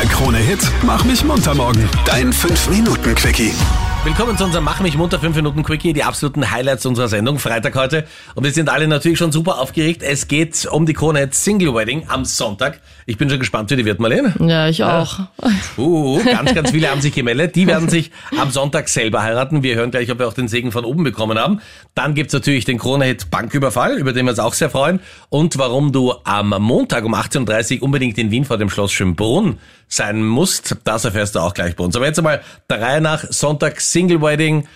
Der Krone-Hit Mach mich munter morgen. Dein 5-Minuten-Quickie. Willkommen zu unserem Mach mich munter 5 Minuten Quickie, die absoluten Highlights unserer Sendung, Freitag heute. Und wir sind alle natürlich schon super aufgeregt. Es geht um die Krone Single Wedding am Sonntag. Ich bin schon gespannt, wie die wird, Marlene. Ja, ich auch. Uh, ganz, ganz viele haben sich gemeldet. Die werden sich am Sonntag selber heiraten. Wir hören gleich, ob wir auch den Segen von oben bekommen haben. Dann gibt's natürlich den Krone-Hit Banküberfall, über den wir uns auch sehr freuen. Und warum du am Montag um 18.30 Uhr unbedingt in Wien vor dem Schloss Schönbrunn sein musst, das erfährst du auch gleich bei uns. Aber jetzt einmal der Reihe nach Sonntag Single Wedding.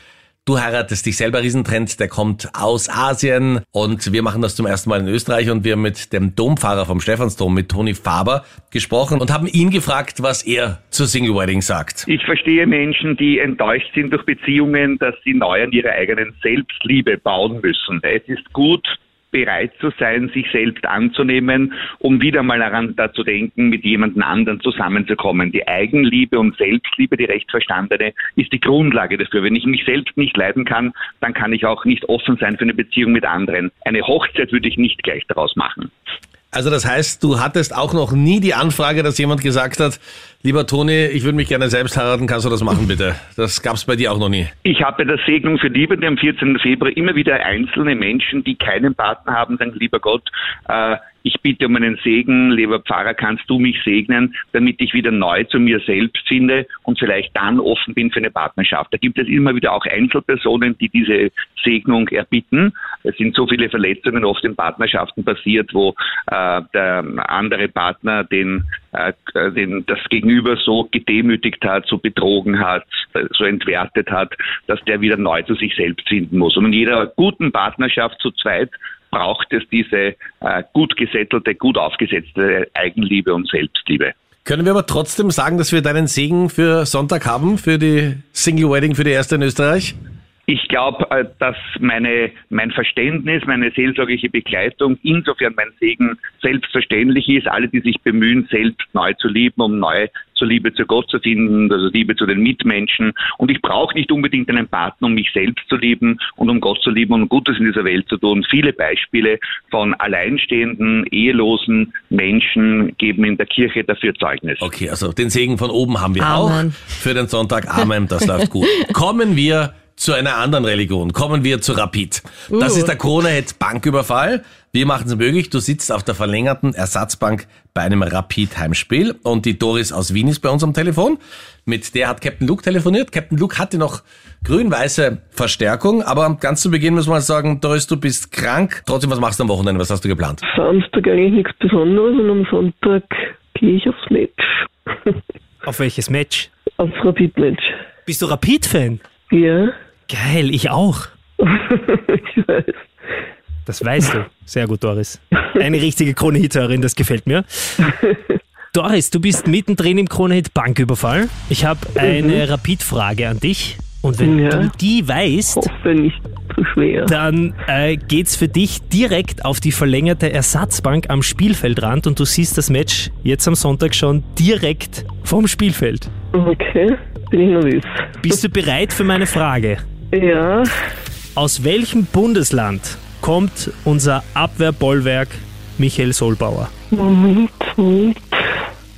Du heiratest dich selber, Riesentrend, der kommt aus Asien und wir machen das zum ersten Mal in Österreich und wir haben mit dem Dompfarrer vom Stephansdom, mit Toni Faber, gesprochen und haben ihn gefragt, was er zur Single Wedding sagt. Ich verstehe Menschen, die enttäuscht sind durch Beziehungen, dass sie neu an ihrer eigenen Selbstliebe bauen müssen. Es ist gut, bereit zu sein, sich selbst anzunehmen, um wieder mal daran da zu denken, mit jemandem anderen zusammenzukommen. Die Eigenliebe und Selbstliebe, die recht verstandene, ist die Grundlage dafür. Wenn ich mich selbst nicht leiden kann, dann kann ich auch nicht offen sein für eine Beziehung mit anderen. Eine Hochzeit würde ich nicht gleich daraus machen. Also das heißt, du hattest auch noch nie die Anfrage, dass jemand gesagt hat, lieber Toni, ich würde mich gerne selbst heiraten, kannst du das machen bitte? Das gab es bei dir auch noch nie. Ich habe bei der Segnung für Liebende am 14. Februar immer wieder einzelne Menschen, die keinen Partner haben, sagen, lieber Gott, äh, ich bitte um einen Segen, lieber Pfarrer, kannst du mich segnen, damit ich wieder neu zu mir selbst finde und vielleicht dann offen bin für eine Partnerschaft. Da gibt es immer wieder auch Einzelpersonen, die diese Segnung erbitten. Es sind so viele Verletzungen oft in Partnerschaften passiert, wo äh, der andere Partner den, äh, den das Gegenüber so gedemütigt hat, so betrogen hat, so entwertet hat, dass der wieder neu zu sich selbst finden muss. Und in jeder guten Partnerschaft zu zweit braucht es diese äh, gut gesettelte, gut aufgesetzte Eigenliebe und Selbstliebe. Können wir aber trotzdem sagen, dass wir deinen Segen für Sonntag haben, für die Single Wedding, für die erste in Österreich? Ich glaube, äh, dass meine, mein Verständnis, meine seelsorgliche Begleitung, insofern mein Segen selbstverständlich ist. Alle, die sich bemühen, selbst neu zu lieben, um neu zur Liebe zu Gott zu finden, also Liebe zu den Mitmenschen. Und ich brauche nicht unbedingt einen Partner, um mich selbst zu lieben und um Gott zu lieben und um Gutes in dieser Welt zu tun. Viele Beispiele von alleinstehenden, ehelosen Menschen geben in der Kirche dafür Zeugnis. Okay, also den Segen von oben haben wir Amen. auch. Für den Sonntag Amen, das läuft gut. Kommen wir zu einer anderen Religion. Kommen wir zu Rapid. Das Uh. ist der Krone-Hit Banküberfall. Wir machen es möglich. Du sitzt auf der verlängerten Ersatzbank bei einem Rapid-Heimspiel und die Doris aus Wien ist bei uns am Telefon. Mit der hat Captain Luke telefoniert. Captain Luke hatte noch grün-weiße Verstärkung, aber ganz zu Beginn muss man sagen, Doris, du bist krank. Trotzdem, was machst du am Wochenende? Was hast du geplant? Samstag eigentlich nichts Besonderes und am Sonntag gehe ich aufs Match. Auf welches Match? aufs Rapid-Match. Bist du Rapid-Fan? Ja, Geil, ich auch. ich weiß. Das weißt du. Sehr gut, Doris. Eine richtige Krone-Hit-Hörerin, das gefällt mir. Doris, du bist mittendrin im Krone-Hit Banküberfall. Ich habe eine Rapid-Frage an dich. Und wenn Ja. du die weißt, Hoffe nicht zu schwer. dann äh, geht's für dich direkt auf die verlängerte Ersatzbank am Spielfeldrand und du siehst das Match jetzt am Sonntag schon direkt vom Spielfeld. Okay, bin ich nervös. Bist du bereit für meine Frage? Ja, Aus welchem Bundesland kommt unser Abwehrbollwerk Michael Solbauer? Moment, Moment.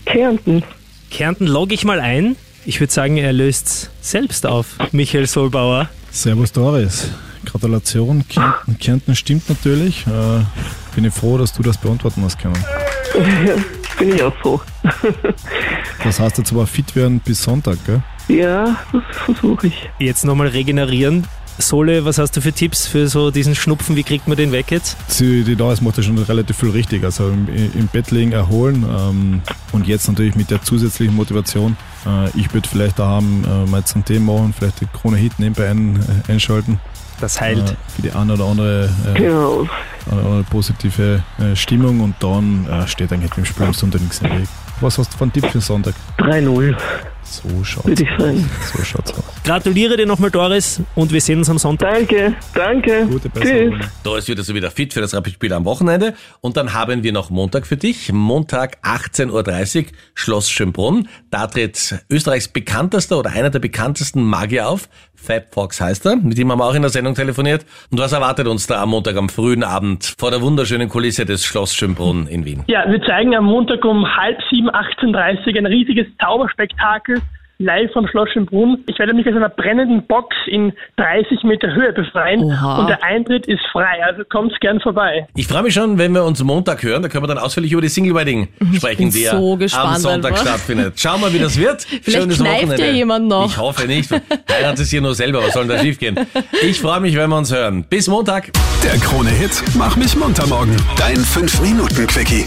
Kärnten. Kärnten logge ich mal ein. Ich würde sagen, er löst selbst auf. Michael Solbauer. Servus Doris. Gratulation. Kärnten, Kärnten stimmt natürlich. Äh, bin ich froh, dass du das beantworten hast können. Ja, bin ich auch froh. Das heißt jetzt aber fit werden bis Sonntag, gell? Ja, das versuche ich. Jetzt nochmal regenerieren. Sole, was hast du für Tipps für so diesen Schnupfen? Wie kriegt man den weg jetzt? Sie, die Doris macht ja schon relativ viel richtig. Also im, im Bett liegen, erholen ähm, und jetzt natürlich mit der zusätzlichen Motivation. Äh, ich würde vielleicht daheim äh, mal zum Thema machen, vielleicht die Krone Hit nebenbei ein, äh, einschalten. Das heilt. Äh, für die eine oder andere, äh, Genau. eine oder andere positive äh, Stimmung und dann äh, steht eigentlich dem Spiel am Sonntag nichts im Weg. Was hast du für einen Tipp für Sonntag? 3-0, So schaut's würde ich sagen. So schaut's aus. Gratuliere dir nochmal, Doris, und wir sehen uns am Sonntag. Danke, danke. Gute Tschüss. Besserung. Doris wird also wieder fit für das Rapid-Spiel am Wochenende. Und dann haben wir noch Montag für dich. Montag 18.30 Uhr, Schloss Schönbrunn. Da tritt Österreichs bekanntester oder einer der bekanntesten Magier auf. Fab Fox heißt er. Mit ihm haben wir auch in der Sendung telefoniert. Und was erwartet uns da am Montag am frühen Abend vor der wunderschönen Kulisse des Schloss Schönbrunn in Wien? Ja, wir zeigen am Montag um halb sieben, 18.30 Uhr ein riesiges Zauberspektakel live vom Schloss Schönbrunn. Ich werde mich aus einer brennenden Box in 30 Meter Höhe befreien Oha. und der Eintritt ist frei, also kommt gern vorbei. Ich freue mich schon, wenn wir uns Montag hören. Da können wir dann ausführlich über die Single Wedding sprechen, bin die ja so gespannt am Sonntag einfach. stattfindet. Schauen wir, wie das wird. Vielleicht kneift ja jemand noch. Ich hoffe nicht. Heiratet es hier nur selber. Was soll denn da schiefgehen? Ich freue mich, wenn wir uns hören. Bis Montag. Der Krone-Hit Mach mich munter morgen. Dein 5-Minuten-Quickie.